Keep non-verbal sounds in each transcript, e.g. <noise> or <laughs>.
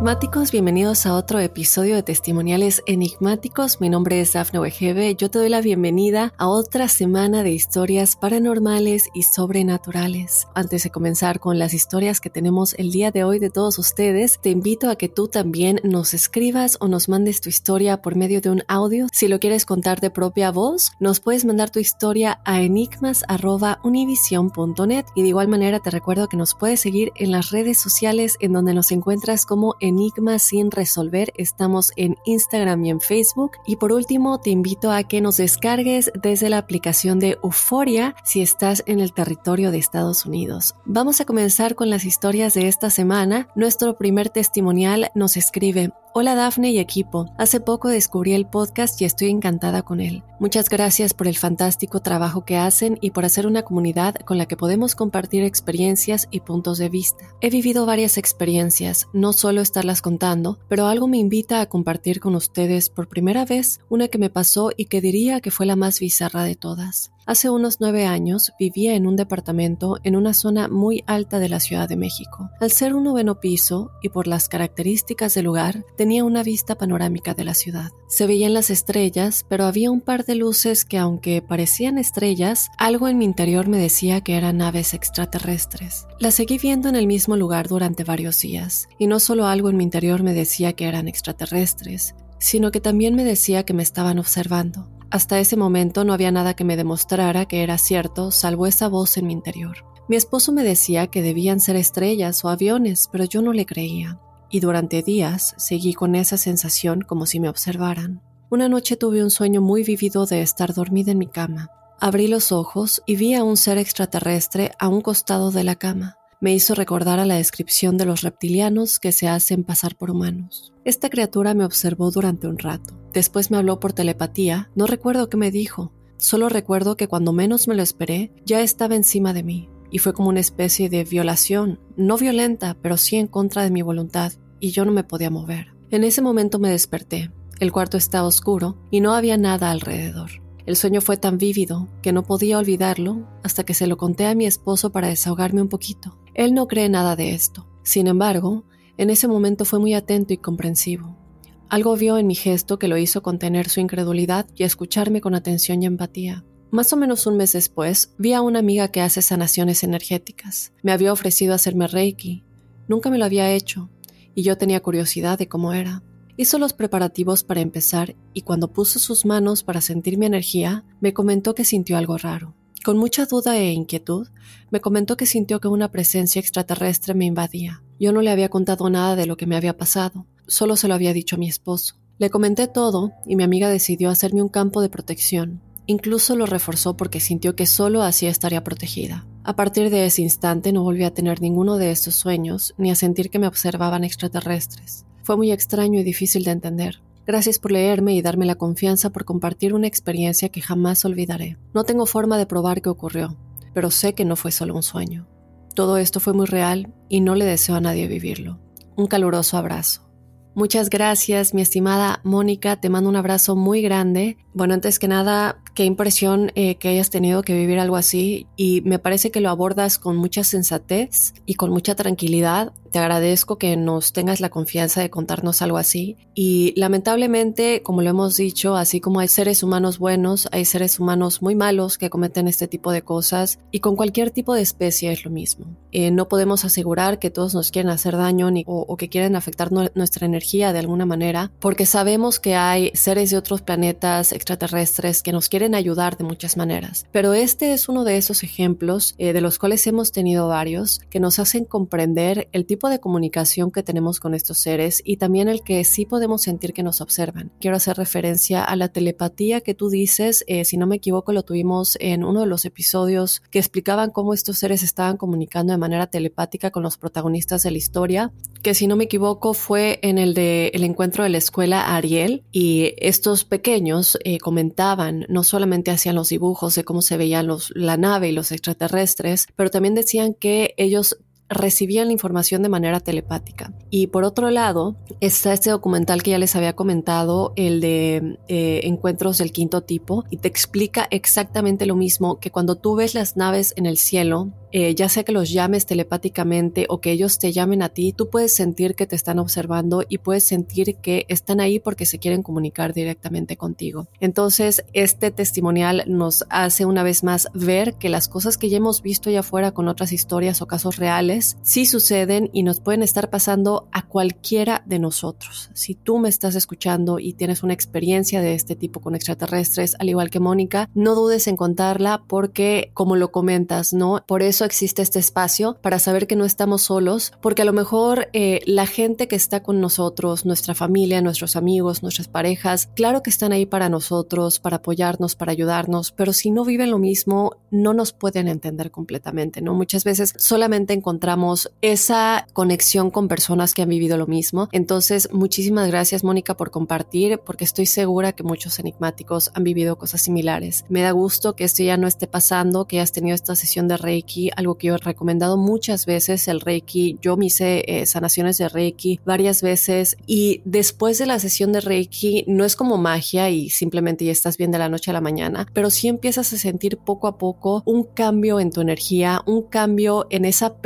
Enigmáticos, bienvenidos a otro episodio de Testimoniales Enigmáticos. Mi nombre es Dafne Wegebe. Yo te doy la bienvenida a otra semana de historias paranormales y sobrenaturales. Antes de comenzar con las historias que tenemos el día de hoy de todos ustedes, te invito a que tú también nos escribas o nos mandes tu historia por medio de un audio. Si lo quieres contar de propia voz, nos puedes mandar tu historia a enigmas.univision.net y de igual manera te recuerdo que nos puedes seguir en las redes sociales en donde nos encuentras como Enigma sin resolver. Estamos en Instagram y en Facebook. Y por último, te invito a que nos descargues desde la aplicación de Euforia si estás en el territorio de Estados Unidos. Vamos a comenzar con las historias de esta semana. Nuestro primer testimonial nos escribe, Hola Dafne y equipo, hace poco descubrí el podcast y estoy encantada con él. Muchas gracias por el fantástico trabajo que hacen y por hacer una comunidad con la que podemos compartir experiencias y puntos de vista. He vivido varias experiencias, no solo estarlas contando, pero algo me invita a compartir con ustedes por primera vez una que me pasó y que diría que fue la más bizarra de todas. Hace unos nueve años vivía en un departamento en una zona muy alta de la Ciudad de México. Al ser un noveno piso y por las características del lugar, tenía una vista panorámica de la ciudad. Se veían las estrellas, pero había un par de luces que aunque parecían estrellas, algo en mi interior me decía que eran naves extraterrestres. Las seguí viendo en el mismo lugar durante varios días, y no solo algo en mi interior me decía que eran extraterrestres, sino que también me decía que me estaban observando. Hasta ese momento no había nada que me demostrara que era cierto, salvo esa voz en mi interior. Mi esposo me decía que debían ser estrellas o aviones, pero yo no le creía. Y durante días seguí con esa sensación como si me observaran. Una noche tuve un sueño muy vívido de estar dormida en mi cama. Abrí los ojos y vi a un ser extraterrestre a un costado de la cama me hizo recordar a la descripción de los reptilianos que se hacen pasar por humanos. Esta criatura me observó durante un rato. Después me habló por telepatía. No recuerdo qué me dijo. Solo recuerdo que cuando menos me lo esperé, ya estaba encima de mí. Y fue como una especie de violación, no violenta, pero sí en contra de mi voluntad, y yo no me podía mover. En ese momento me desperté. El cuarto estaba oscuro y no había nada alrededor. El sueño fue tan vívido que no podía olvidarlo hasta que se lo conté a mi esposo para desahogarme un poquito. Él no cree nada de esto. Sin embargo, en ese momento fue muy atento y comprensivo. Algo vio en mi gesto que lo hizo contener su incredulidad y escucharme con atención y empatía. Más o menos un mes después, vi a una amiga que hace sanaciones energéticas. Me había ofrecido hacerme reiki. Nunca me lo había hecho, y yo tenía curiosidad de cómo era. Hizo los preparativos para empezar y cuando puso sus manos para sentir mi energía, me comentó que sintió algo raro. Con mucha duda e inquietud, me comentó que sintió que una presencia extraterrestre me invadía. Yo no le había contado nada de lo que me había pasado, solo se lo había dicho a mi esposo. Le comenté todo y mi amiga decidió hacerme un campo de protección. incluso lo reforzó porque sintió que solo así estaría protegida. A partir de ese instante no volví a tener ninguno de estos sueños ni a sentir que me observaban extraterrestres. Fue muy extraño y difícil de entender. Gracias por leerme y darme la confianza por compartir una experiencia que jamás olvidaré. No tengo forma de probar qué ocurrió, pero sé que no fue solo un sueño. Todo esto fue muy real y no le deseo a nadie vivirlo. Un caluroso abrazo. Muchas gracias, mi estimada Mónica. Te mando un abrazo muy grande. Bueno, antes que nada, qué impresión eh, que hayas tenido que vivir algo así y me parece que lo abordas con mucha sensatez y con mucha tranquilidad. Te agradezco que nos tengas la confianza de contarnos algo así. Y lamentablemente, como lo hemos dicho, así como hay seres humanos buenos, hay seres humanos muy malos que cometen este tipo de cosas y con cualquier tipo de especie es lo mismo. Eh, no podemos asegurar que todos nos quieren hacer daño ni, o, o que quieren afectar nuestra energía de alguna manera, porque sabemos que hay seres de otros planetas extraterrestres que nos quieren ayudar de muchas maneras. Pero este es uno de esos ejemplos eh, de los cuales hemos tenido varios que nos hacen comprender el tipo de comunicación que tenemos con estos seres y también el que sí podemos sentir que nos observan. Quiero hacer referencia a la telepatía que tú dices, eh, si no me equivoco lo tuvimos en uno de los episodios que explicaban cómo estos seres estaban comunicando de manera telepática con los protagonistas de la historia, que si no me equivoco fue en el de el encuentro de la escuela Ariel y estos pequeños eh, comentaban, no solamente hacían los dibujos de cómo se veían los, la nave y los extraterrestres, pero también decían que ellos recibían la información de manera telepática. Y por otro lado, está este documental que ya les había comentado, el de eh, Encuentros del Quinto Tipo, y te explica exactamente lo mismo que cuando tú ves las naves en el cielo, eh, ya sea que los llames telepáticamente o que ellos te llamen a ti, tú puedes sentir que te están observando y puedes sentir que están ahí porque se quieren comunicar directamente contigo. Entonces, este testimonial nos hace una vez más ver que las cosas que ya hemos visto allá afuera con otras historias o casos reales sí suceden y nos pueden estar pasando a cualquiera de nosotros. Si tú me estás escuchando y tienes una experiencia de este tipo con extraterrestres, al igual que Mónica, no dudes en contarla porque, como lo comentas, ¿no? Por eso existe este espacio para saber que no estamos solos, porque a lo mejor eh, la gente que está con nosotros, nuestra familia, nuestros amigos, nuestras parejas, claro que están ahí para nosotros, para apoyarnos, para ayudarnos, pero si no viven lo mismo, no nos pueden entender completamente, ¿no? Muchas veces solamente encontramos esa conexión con personas que han vivido lo mismo. Entonces, muchísimas gracias, Mónica, por compartir, porque estoy segura que muchos enigmáticos han vivido cosas similares. Me da gusto que esto ya no esté pasando, que hayas tenido esta sesión de Reiki algo que yo he recomendado muchas veces, el Reiki. Yo me hice eh, sanaciones de Reiki varias veces y después de la sesión de Reiki no es como magia y simplemente ya estás bien de la noche a la mañana, pero sí empiezas a sentir poco a poco un cambio en tu energía, un cambio en esa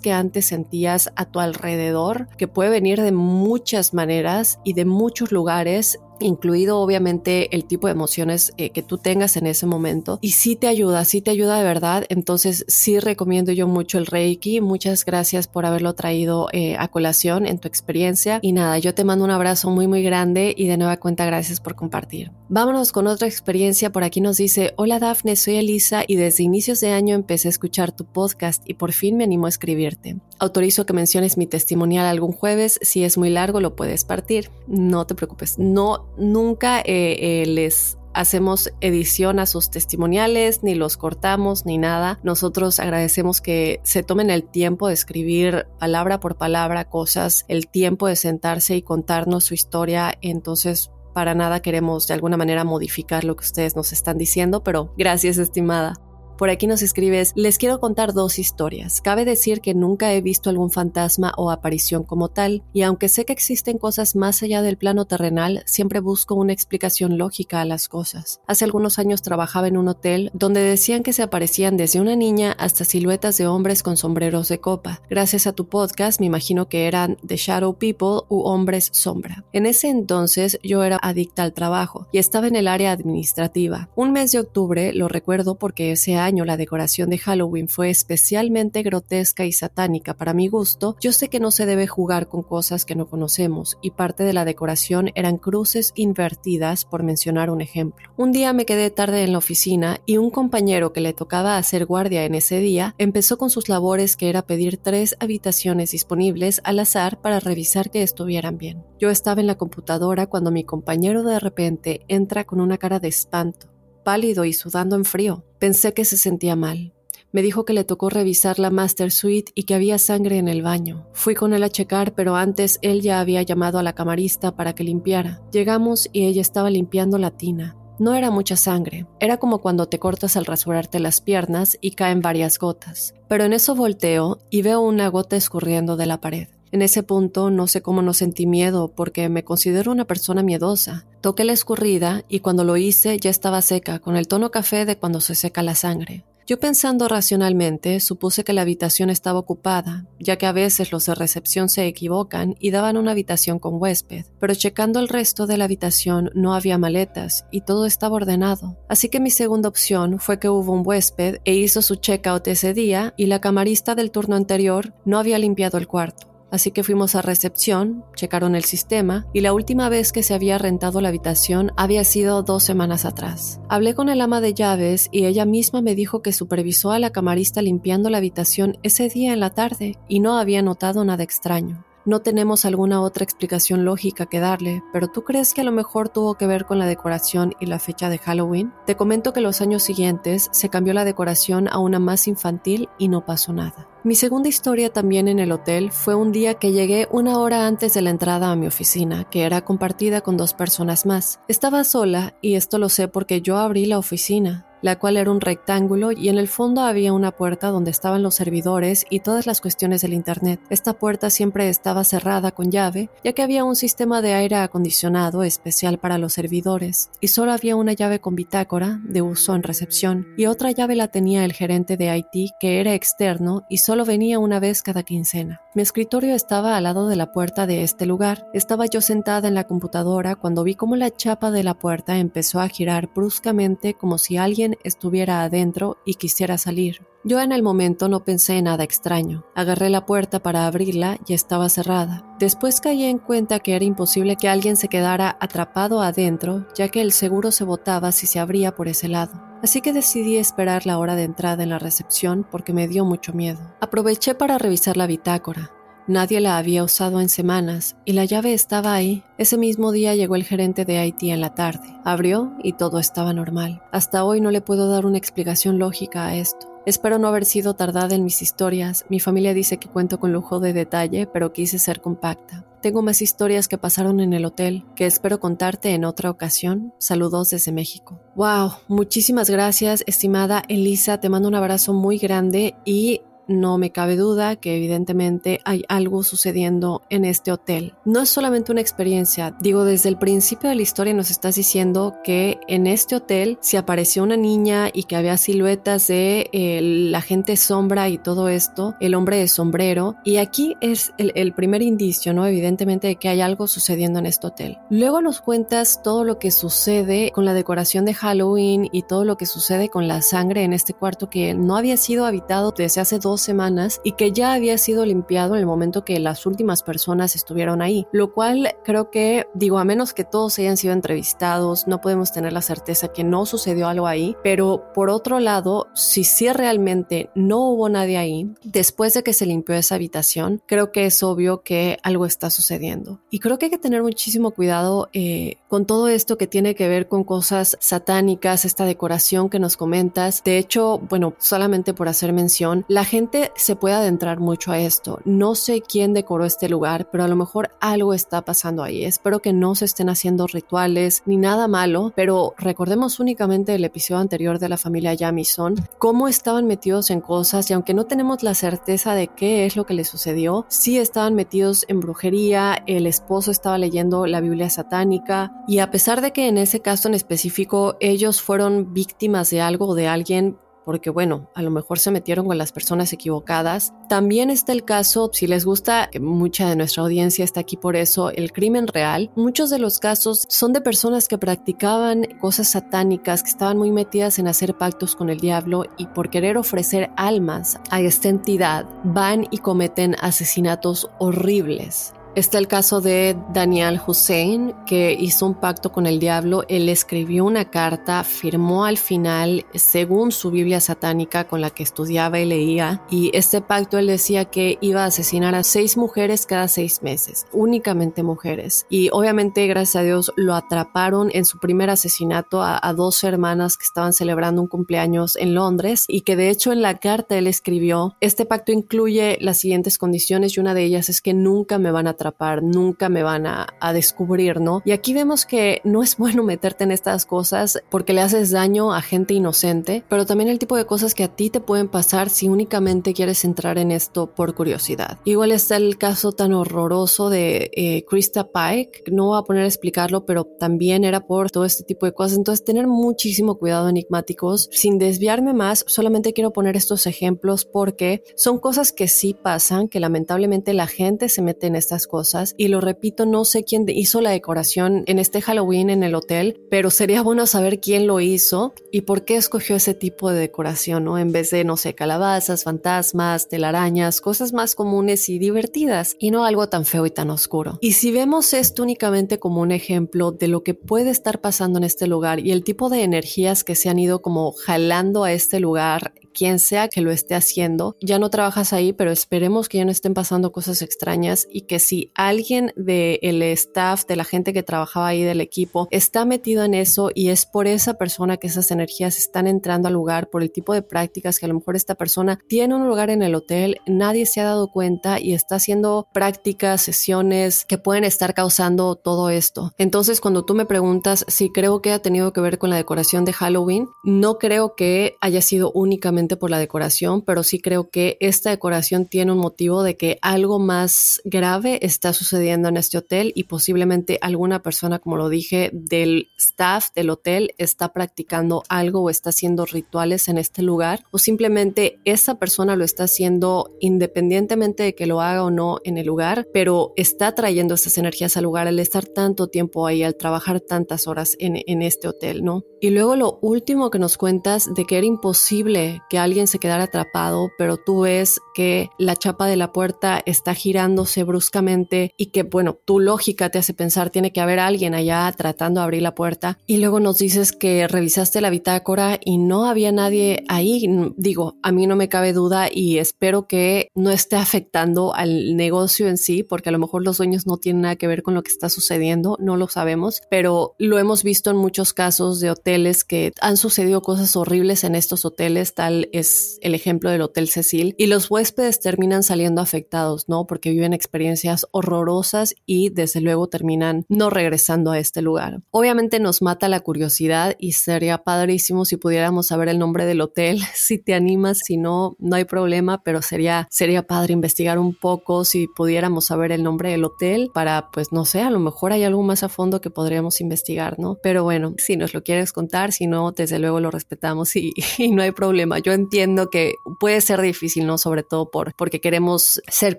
que antes sentías a tu alrededor, que puede venir de muchas maneras y de muchos lugares incluido obviamente el tipo de emociones eh, que tú tengas en ese momento. Y si te ayuda, si te ayuda de verdad. Entonces sí recomiendo yo mucho el Reiki. Muchas gracias por haberlo traído eh, a colación en tu experiencia. Y nada, yo te mando un abrazo muy muy grande y de nueva cuenta gracias por compartir. Vámonos con otra experiencia. Por aquí nos dice, hola Dafne, soy Elisa y desde inicios de año empecé a escuchar tu podcast y por fin me animo a escribirte. Autorizo que menciones mi testimonial algún jueves. Si es muy largo lo puedes partir. No te preocupes. No nunca eh, eh, les hacemos edición a sus testimoniales, ni los cortamos, ni nada. Nosotros agradecemos que se tomen el tiempo de escribir palabra por palabra cosas, el tiempo de sentarse y contarnos su historia. Entonces, para nada queremos de alguna manera modificar lo que ustedes nos están diciendo, pero gracias, estimada. Por aquí nos escribes, les quiero contar dos historias. Cabe decir que nunca he visto algún fantasma o aparición como tal, y aunque sé que existen cosas más allá del plano terrenal, siempre busco una explicación lógica a las cosas. Hace algunos años trabajaba en un hotel donde decían que se aparecían desde una niña hasta siluetas de hombres con sombreros de copa. Gracias a tu podcast me imagino que eran The Shadow People u hombres sombra. En ese entonces yo era adicta al trabajo y estaba en el área administrativa. Un mes de octubre lo recuerdo porque ese año la decoración de Halloween fue especialmente grotesca y satánica para mi gusto, yo sé que no se debe jugar con cosas que no conocemos y parte de la decoración eran cruces invertidas por mencionar un ejemplo. Un día me quedé tarde en la oficina y un compañero que le tocaba hacer guardia en ese día empezó con sus labores que era pedir tres habitaciones disponibles al azar para revisar que estuvieran bien. Yo estaba en la computadora cuando mi compañero de repente entra con una cara de espanto pálido y sudando en frío. Pensé que se sentía mal. Me dijo que le tocó revisar la Master Suite y que había sangre en el baño. Fui con él a checar, pero antes él ya había llamado a la camarista para que limpiara. Llegamos y ella estaba limpiando la tina. No era mucha sangre, era como cuando te cortas al rasurarte las piernas y caen varias gotas. Pero en eso volteo y veo una gota escurriendo de la pared. En ese punto no sé cómo no sentí miedo porque me considero una persona miedosa. Toqué la escurrida y cuando lo hice ya estaba seca, con el tono café de cuando se seca la sangre. Yo pensando racionalmente, supuse que la habitación estaba ocupada, ya que a veces los de recepción se equivocan y daban una habitación con huésped, pero checando el resto de la habitación no había maletas y todo estaba ordenado. Así que mi segunda opción fue que hubo un huésped e hizo su checkout ese día y la camarista del turno anterior no había limpiado el cuarto. Así que fuimos a recepción, checaron el sistema y la última vez que se había rentado la habitación había sido dos semanas atrás. Hablé con el ama de llaves y ella misma me dijo que supervisó a la camarista limpiando la habitación ese día en la tarde y no había notado nada extraño. No tenemos alguna otra explicación lógica que darle, pero ¿tú crees que a lo mejor tuvo que ver con la decoración y la fecha de Halloween? Te comento que los años siguientes se cambió la decoración a una más infantil y no pasó nada. Mi segunda historia también en el hotel fue un día que llegué una hora antes de la entrada a mi oficina, que era compartida con dos personas más. Estaba sola y esto lo sé porque yo abrí la oficina la cual era un rectángulo y en el fondo había una puerta donde estaban los servidores y todas las cuestiones del Internet. Esta puerta siempre estaba cerrada con llave, ya que había un sistema de aire acondicionado especial para los servidores, y solo había una llave con bitácora de uso en recepción, y otra llave la tenía el gerente de IT que era externo y solo venía una vez cada quincena. Mi escritorio estaba al lado de la puerta de este lugar. Estaba yo sentada en la computadora cuando vi cómo la chapa de la puerta empezó a girar bruscamente como si alguien estuviera adentro y quisiera salir. Yo en el momento no pensé en nada extraño. Agarré la puerta para abrirla y estaba cerrada. Después caí en cuenta que era imposible que alguien se quedara atrapado adentro, ya que el seguro se botaba si se abría por ese lado. Así que decidí esperar la hora de entrada en la recepción porque me dio mucho miedo. Aproveché para revisar la bitácora. Nadie la había usado en semanas y la llave estaba ahí. Ese mismo día llegó el gerente de Haití en la tarde. Abrió y todo estaba normal. Hasta hoy no le puedo dar una explicación lógica a esto. Espero no haber sido tardada en mis historias. Mi familia dice que cuento con lujo de detalle, pero quise ser compacta. Tengo más historias que pasaron en el hotel que espero contarte en otra ocasión. Saludos desde México. Wow, muchísimas gracias, estimada Elisa. Te mando un abrazo muy grande y no me cabe duda que evidentemente hay algo sucediendo en este hotel. No es solamente una experiencia, digo, desde el principio de la historia nos estás diciendo que en este hotel se apareció una niña y que había siluetas de eh, la gente sombra y todo esto, el hombre de sombrero, y aquí es el, el primer indicio, ¿no? Evidentemente de que hay algo sucediendo en este hotel. Luego nos cuentas todo lo que sucede con la decoración de Halloween y todo lo que sucede con la sangre en este cuarto que no había sido habitado desde hace dos semanas y que ya había sido limpiado en el momento que las últimas personas estuvieron ahí, lo cual creo que, digo, a menos que todos hayan sido entrevistados, no podemos tener la certeza que no sucedió algo ahí, pero por otro lado, si sí realmente no hubo nadie ahí, después de que se limpió esa habitación, creo que es obvio que algo está sucediendo. Y creo que hay que tener muchísimo cuidado eh, con todo esto que tiene que ver con cosas satánicas, esta decoración que nos comentas. De hecho, bueno, solamente por hacer mención, la gente se puede adentrar mucho a esto. No sé quién decoró este lugar, pero a lo mejor algo está pasando ahí. Espero que no se estén haciendo rituales ni nada malo, pero recordemos únicamente el episodio anterior de la familia Jamison, cómo estaban metidos en cosas y aunque no tenemos la certeza de qué es lo que les sucedió, sí estaban metidos en brujería, el esposo estaba leyendo la Biblia satánica y a pesar de que en ese caso en específico ellos fueron víctimas de algo o de alguien, porque bueno, a lo mejor se metieron con las personas equivocadas. También está el caso, si les gusta, mucha de nuestra audiencia está aquí por eso, el crimen real. Muchos de los casos son de personas que practicaban cosas satánicas, que estaban muy metidas en hacer pactos con el diablo y por querer ofrecer almas a esta entidad van y cometen asesinatos horribles Está el caso de Daniel Hussein, que hizo un pacto con el diablo. Él escribió una carta, firmó al final, según su Biblia satánica con la que estudiaba y leía. Y este pacto él decía que iba a asesinar a seis mujeres cada seis meses, únicamente mujeres. Y obviamente, gracias a Dios, lo atraparon en su primer asesinato a, a dos hermanas que estaban celebrando un cumpleaños en Londres y que de hecho en la carta él escribió, este pacto incluye las siguientes condiciones y una de ellas es que nunca me van a atrapar, nunca me van a, descubrir, ¿no? Y aquí vemos que no es bueno meterte en estas cosas porque le haces daño a gente inocente, pero también el tipo de cosas que a ti te pueden pasar si únicamente quieres entrar en esto por curiosidad. Igual está el caso tan horroroso de eh, Krista Pike, no voy a poner a explicarlo, pero también era por todo este tipo de cosas, entonces tener muchísimo cuidado enigmáticos. Sin desviarme más, solamente quiero poner estos ejemplos porque son cosas que sí pasan, que lamentablemente la gente se mete en estas cosas. Y lo repito, no sé quién hizo la decoración en este Halloween en el hotel, pero sería bueno saber quién lo hizo y por qué escogió ese tipo de decoración, ¿no? En vez de, no sé, calabazas, fantasmas, telarañas, cosas más comunes y divertidas y no algo tan feo y tan oscuro. Y si vemos esto únicamente como un ejemplo de lo que puede estar pasando en este lugar y el tipo de energías que se han ido como jalando a este lugar quien sea que lo esté haciendo, ya no trabajas ahí, pero esperemos que ya no estén pasando cosas extrañas y que si alguien del staff, de la gente que trabajaba ahí del equipo, está metido en eso y es por esa persona que esas energías están entrando al lugar, por el tipo de prácticas que a lo mejor esta persona tiene un lugar en el hotel, nadie se ha dado cuenta y está haciendo prácticas, sesiones que pueden estar causando todo esto. Entonces, cuando tú me preguntas si creo que ha tenido que ver con la decoración de Halloween, no creo que haya sido únicamente por la decoración, pero sí creo que esta decoración tiene un motivo de que algo más grave está sucediendo en este hotel y posiblemente alguna persona, como lo dije, del staff del hotel está practicando algo o está haciendo rituales en este lugar o simplemente esa persona lo está haciendo independientemente de que lo haga o no en el lugar, pero está trayendo estas energías al lugar al estar tanto tiempo ahí, al trabajar tantas horas en, en este hotel, ¿no? Y luego lo último que nos cuentas de que era imposible que alguien se quedara atrapado, pero tú ves que la chapa de la puerta está girándose bruscamente y que, bueno, tu lógica te hace pensar tiene que haber alguien allá tratando de abrir la puerta. Y luego nos dices que revisaste la bitácora y no había nadie ahí. Digo, a mí no me cabe duda y espero que no esté afectando al negocio en sí, porque a lo mejor los dueños no tienen nada que ver con lo que está sucediendo, no lo sabemos, pero lo hemos visto en muchos casos de hoteles que han sucedido cosas horribles en estos hoteles, tal es el ejemplo del Hotel Cecil, y los huéspedes terminan saliendo afectados, ¿no? Porque viven experiencias horrorosas y desde luego terminan no regresando a este lugar. Obviamente nos mata la curiosidad y sería padrísimo si pudiéramos saber el nombre del hotel, <laughs> si te animas, si no, no hay problema, pero sería, sería padre investigar un poco si pudiéramos saber el nombre del hotel para, pues no sé, a lo mejor hay algo más a fondo que podríamos investigar, ¿no? Pero bueno, si nos lo quieres contar, si no, desde luego lo respetamos y, <laughs> y no hay problema. Yo entiendo que puede ser difícil, ¿no? Sobre todo por, porque queremos ser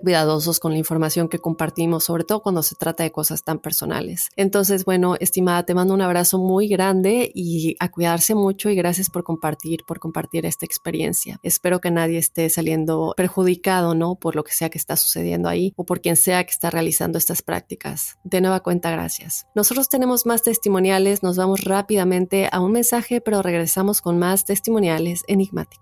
cuidadosos con la información que compartimos, sobre todo cuando se trata de cosas tan personales. Entonces, bueno, estimada, te mando un abrazo muy grande y a cuidarse mucho y gracias por compartir, por compartir esta experiencia. Espero que nadie esté saliendo perjudicado, ¿no? Por lo que sea que está sucediendo ahí o por quien sea que está realizando estas prácticas. De nueva cuenta, gracias. Nosotros tenemos más testimoniales, nos vamos rápidamente a un mensaje, pero regresamos con más testimoniales enigmáticos.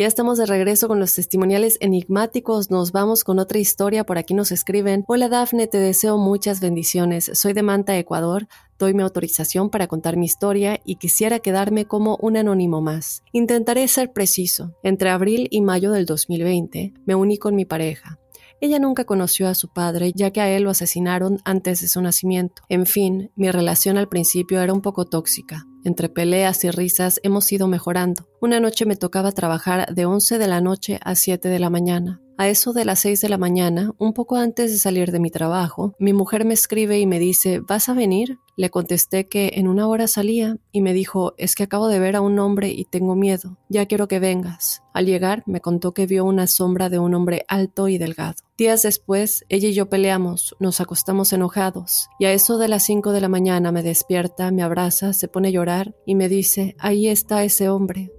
Ya estamos de regreso con los testimoniales enigmáticos. Nos vamos con otra historia. Por aquí nos escriben. Hola Dafne, te deseo muchas bendiciones. Soy de Manta, Ecuador. Doy mi autorización para contar mi historia y quisiera quedarme como un anónimo más. Intentaré ser preciso. Entre abril y mayo del 2020 me uní con mi pareja. Ella nunca conoció a su padre, ya que a él lo asesinaron antes de su nacimiento. En fin, mi relación al principio era un poco tóxica. Entre peleas y risas hemos ido mejorando. Una noche me tocaba trabajar de 11 de la noche a 7 de la mañana. A eso de las 6 de la mañana, un poco antes de salir de mi trabajo, mi mujer me escribe y me dice, ¿vas a venir? Le contesté que en una hora salía y me dijo, es que acabo de ver a un hombre y tengo miedo, ya quiero que vengas. Al llegar me contó que vio una sombra de un hombre alto y delgado. Días después, ella y yo peleamos, nos acostamos enojados, y a eso de las 5 de la mañana me despierta, me abraza, se pone a llorar y me dice, ahí está ese hombre.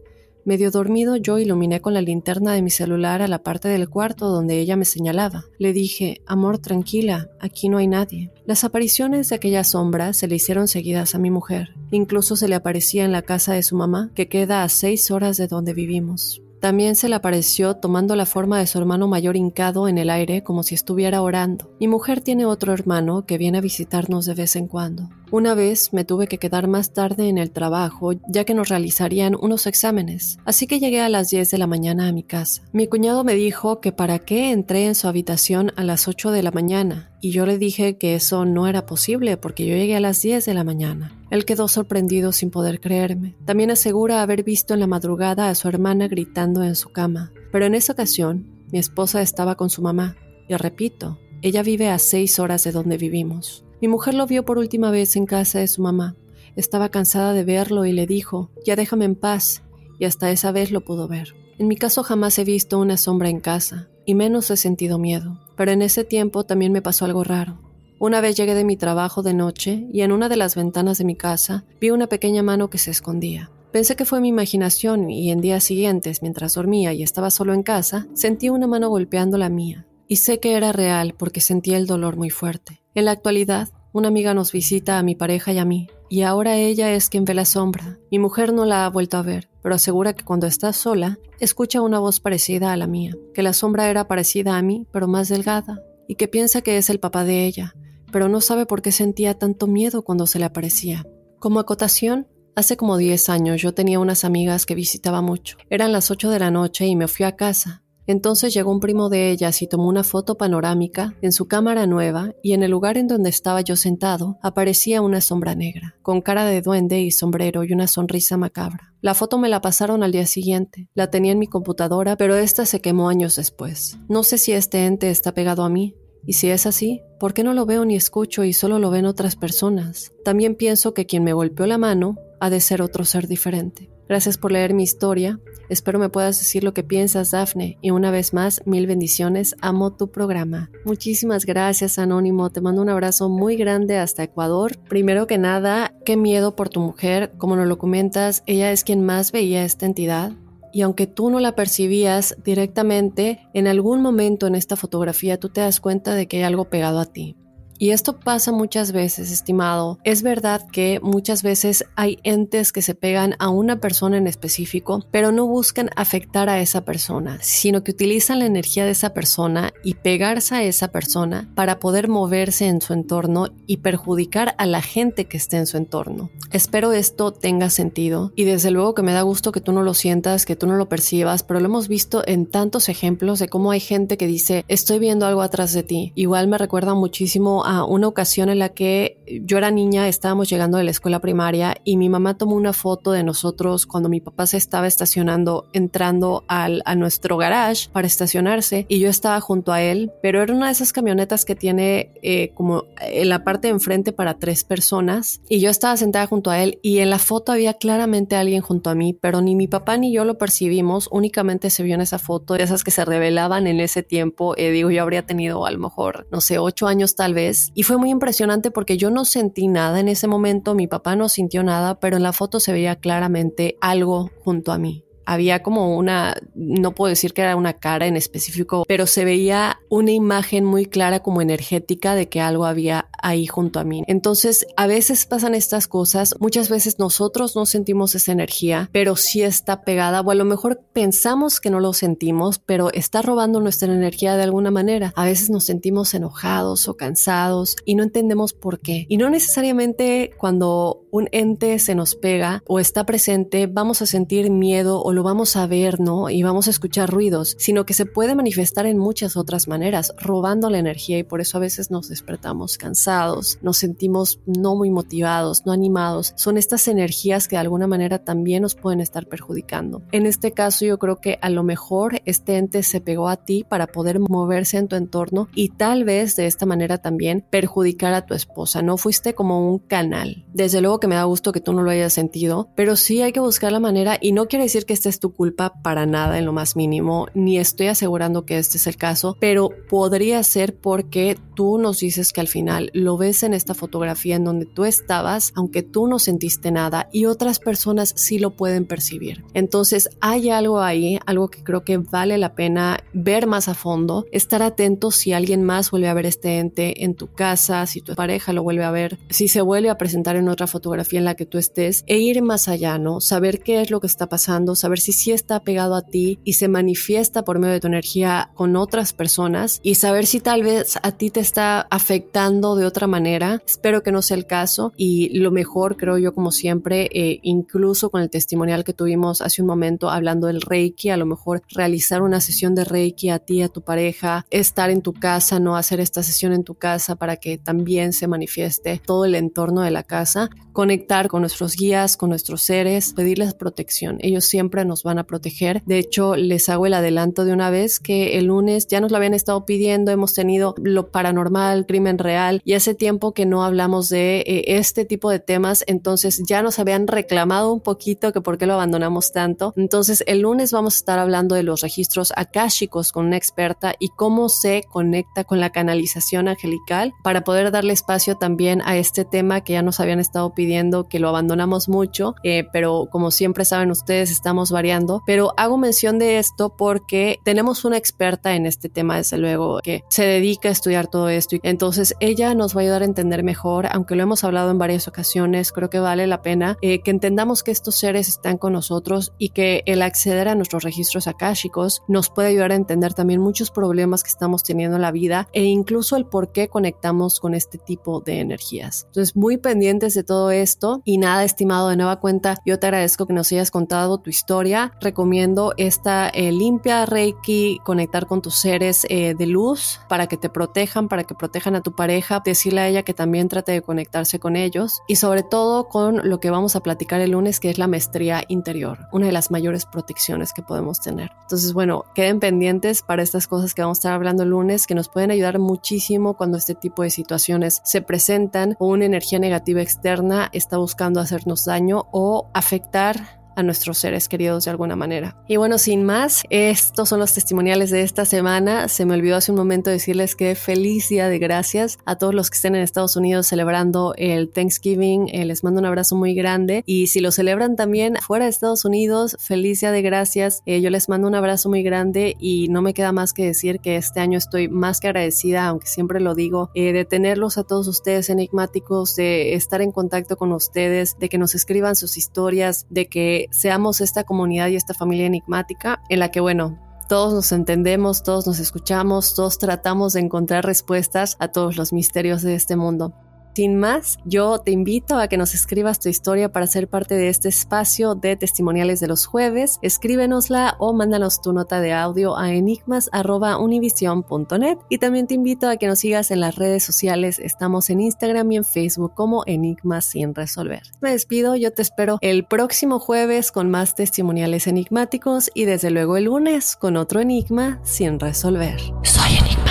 Medio dormido yo iluminé con la linterna de mi celular a la parte del cuarto donde ella me señalaba. Le dije, amor, tranquila, aquí no hay nadie. Las apariciones de aquella sombra se le hicieron seguidas a mi mujer. Incluso se le aparecía en la casa de su mamá, que queda a seis horas de donde vivimos. También se le apareció tomando la forma de su hermano mayor hincado en el aire como si estuviera orando. Mi mujer tiene otro hermano que viene a visitarnos de vez en cuando. Una vez me tuve que quedar más tarde en el trabajo ya que nos realizarían unos exámenes, así que llegué a las 10 de la mañana a mi casa. Mi cuñado me dijo que para qué entré en su habitación a las 8 de la mañana y yo le dije que eso no era posible porque yo llegué a las 10 de la mañana. Él quedó sorprendido sin poder creerme. También asegura haber visto en la madrugada a su hermana gritando en su cama, pero en esa ocasión mi esposa estaba con su mamá y repito, ella vive a seis horas de donde vivimos. Mi mujer lo vio por última vez en casa de su mamá. Estaba cansada de verlo y le dijo, ya déjame en paz, y hasta esa vez lo pudo ver. En mi caso jamás he visto una sombra en casa, y menos he sentido miedo, pero en ese tiempo también me pasó algo raro. Una vez llegué de mi trabajo de noche y en una de las ventanas de mi casa vi una pequeña mano que se escondía. Pensé que fue mi imaginación y en días siguientes, mientras dormía y estaba solo en casa, sentí una mano golpeando la mía. Y sé que era real porque sentía el dolor muy fuerte. En la actualidad, una amiga nos visita a mi pareja y a mí, y ahora ella es quien ve la sombra. Mi mujer no la ha vuelto a ver, pero asegura que cuando está sola, escucha una voz parecida a la mía, que la sombra era parecida a mí, pero más delgada, y que piensa que es el papá de ella, pero no sabe por qué sentía tanto miedo cuando se le aparecía. Como acotación, hace como 10 años yo tenía unas amigas que visitaba mucho. Eran las 8 de la noche y me fui a casa, entonces llegó un primo de ellas y tomó una foto panorámica en su cámara nueva y en el lugar en donde estaba yo sentado aparecía una sombra negra, con cara de duende y sombrero y una sonrisa macabra. La foto me la pasaron al día siguiente. La tenía en mi computadora, pero esta se quemó años después. No sé si este ente está pegado a mí, y si es así, ¿por qué no lo veo ni escucho y solo lo ven otras personas? También pienso que quien me golpeó la mano ha de ser otro ser diferente. Gracias por leer mi historia. Espero me puedas decir lo que piensas, Dafne. Y una vez más, mil bendiciones. Amo tu programa. Muchísimas gracias, Anónimo. Te mando un abrazo muy grande hasta Ecuador. Primero que nada, qué miedo por tu mujer. Como nos lo comentas, ella es quien más veía esta entidad. Y aunque tú no la percibías directamente, en algún momento en esta fotografía tú te das cuenta de que hay algo pegado a ti. Y esto pasa muchas veces, estimado. Es verdad que muchas veces hay entes que se pegan a una persona en específico, pero no buscan afectar a esa persona, sino que utilizan la energía de esa persona y pegarse a esa persona para poder moverse en su entorno y perjudicar a la gente que esté en su entorno. Espero esto tenga sentido y desde luego que me da gusto que tú no lo sientas, que tú no lo percibas, pero lo hemos visto en tantos ejemplos de cómo hay gente que dice, estoy viendo algo atrás de ti. Igual me recuerda muchísimo a una ocasión en la que yo era niña, estábamos llegando de la escuela primaria y mi mamá tomó una foto de nosotros cuando mi papá se estaba estacionando, entrando al, a nuestro garage para estacionarse y yo estaba junto a él, pero era una de esas camionetas que tiene eh, como en la parte de enfrente para tres personas y yo estaba sentada junto a él y en la foto había claramente alguien junto a mí, pero ni mi papá ni yo lo percibimos, únicamente se vio en esa foto de esas que se revelaban en ese tiempo, eh, digo, yo habría tenido a lo mejor, no sé, ocho años tal vez y fue muy impresionante porque yo no sentí nada en ese momento, mi papá no sintió nada, pero en la foto se veía claramente algo junto a mí. Había como una, no puedo decir que era una cara en específico, pero se veía una imagen muy clara como energética de que algo había ahí junto a mí. Entonces, a veces pasan estas cosas, muchas veces nosotros no sentimos esa energía, pero sí está pegada, o a lo mejor pensamos que no lo sentimos, pero está robando nuestra energía de alguna manera. A veces nos sentimos enojados o cansados y no entendemos por qué. Y no necesariamente cuando un ente se nos pega o está presente, vamos a sentir miedo o lo vamos a ver, ¿no? Y vamos a escuchar ruidos, sino que se puede manifestar en muchas otras maneras, robando la energía y por eso a veces nos despertamos cansados, nos sentimos no muy motivados, no animados. Son estas energías que de alguna manera también nos pueden estar perjudicando. En este caso yo creo que a lo mejor este ente se pegó a ti para poder moverse en tu entorno y tal vez de esta manera también perjudicar a tu esposa. No fuiste como un canal. Desde luego que me da gusto que tú no lo hayas sentido, pero sí hay que buscar la manera y no quiere decir que es tu culpa para nada en lo más mínimo, ni estoy asegurando que este es el caso, pero podría ser porque tú nos dices que al final lo ves en esta fotografía en donde tú estabas, aunque tú no sentiste nada y otras personas sí lo pueden percibir. Entonces hay algo ahí, algo que creo que vale la pena ver más a fondo, estar atento si alguien más vuelve a ver este ente en tu casa, si tu pareja lo vuelve a ver, si se vuelve a presentar en otra fotografía en la que tú estés e ir más allá, ¿no? Saber qué es lo que está pasando, saber si sí está pegado a ti y se manifiesta por medio de tu energía con otras personas y saber si tal vez a ti te está afectando de otra manera. Espero que no sea el caso y lo mejor, creo yo, como siempre, eh, incluso con el testimonial que tuvimos hace un momento hablando del Reiki, a lo mejor realizar una sesión de Reiki a ti, a tu pareja, estar en tu casa, no hacer esta sesión en tu casa para que también se manifieste todo el entorno de la casa, conectar con nuestros guías, con nuestros seres, pedirles protección. Ellos siempre nos van a proteger. De hecho, les hago el adelanto de una vez que el lunes ya nos lo habían estado pidiendo, hemos tenido lo paranormal, crimen real y hace tiempo que no hablamos de eh, este tipo de temas, entonces ya nos habían reclamado un poquito que por qué lo abandonamos tanto. Entonces el lunes vamos a estar hablando de los registros akáshicos con una experta y cómo se conecta con la canalización angelical para poder darle espacio también a este tema que ya nos habían estado pidiendo que lo abandonamos mucho, eh, pero como siempre saben ustedes estamos variando, pero hago mención de esto porque tenemos una experta en este tema desde luego que se dedica a estudiar todo esto entonces ella nos va a ayudar a entender mejor, aunque lo hemos hablado en varias ocasiones, creo que vale la pena eh, que entendamos que estos seres están con nosotros y que el acceder a nuestros registros akáshicos nos puede ayudar a entender también muchos problemas que estamos teniendo en la vida e incluso el por qué conectamos con este tipo de energías. Entonces, muy pendientes de todo esto y nada, estimado, de nueva cuenta, yo te agradezco que nos hayas contado tu historia. Recomiendo esta eh, limpia Reiki, conectar con tus seres eh, de luz para que te protejan, para que protejan a tu pareja, decirle a ella que también trate de conectarse con ellos y sobre todo con lo que vamos a platicar el lunes, que es la maestría interior, una de las mayores protecciones que podemos tener. Entonces, bueno, queden pendientes para estas cosas que vamos a estar hablando el lunes, que nos pueden ayudar muchísimo cuando este tipo de situaciones se presentan o una energía negativa externa está buscando hacernos daño o afectar a nuestros seres queridos de alguna manera. Y bueno, sin más, estos son los testimoniales de esta semana. Se me olvidó hace un momento decirles que feliz día de gracias a todos los que estén en Estados Unidos celebrando el Thanksgiving. Eh, les mando un abrazo muy grande. Y si lo celebran también fuera de Estados Unidos, feliz día de gracias. Eh, yo les mando un abrazo muy grande y no me queda más que decir que este año estoy más que agradecida, aunque siempre lo digo, eh, de tenerlos a todos ustedes enigmáticos, de estar en contacto con ustedes, de que nos escriban sus historias, de que seamos esta comunidad y esta familia enigmática en la que, bueno, todos nos entendemos, todos nos escuchamos, todos tratamos de encontrar respuestas a todos los misterios de este mundo. Sin más, yo te invito a que nos escribas tu historia para ser parte de este espacio de testimoniales de los jueves. Escríbenosla o mándanos tu nota de audio a enigmas.univision.net y también te invito a que nos sigas en las redes sociales. Estamos en Instagram y en Facebook como Enigmas sin resolver. Me despido, yo te espero el próximo jueves con más testimoniales enigmáticos y desde luego el lunes con otro enigma sin resolver. Soy enigmático.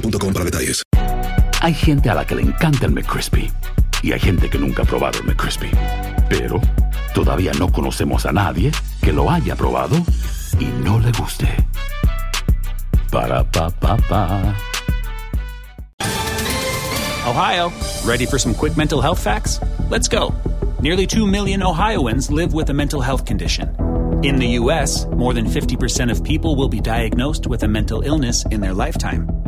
boostmobile.com para detalles. Hay gente a la que le encanta el McCrispy y hay gente que nunca ha probado el McCrispy. Pero todavía no conocemos a nadie que lo haya probado y no le guste. Para pa pa pa. Ohio, ready for some quick mental health facts? Let's go. Nearly 2 million Ohioans live with a mental health condition. In the U.S., more than 50% of people will be diagnosed with a mental illness in their lifetime.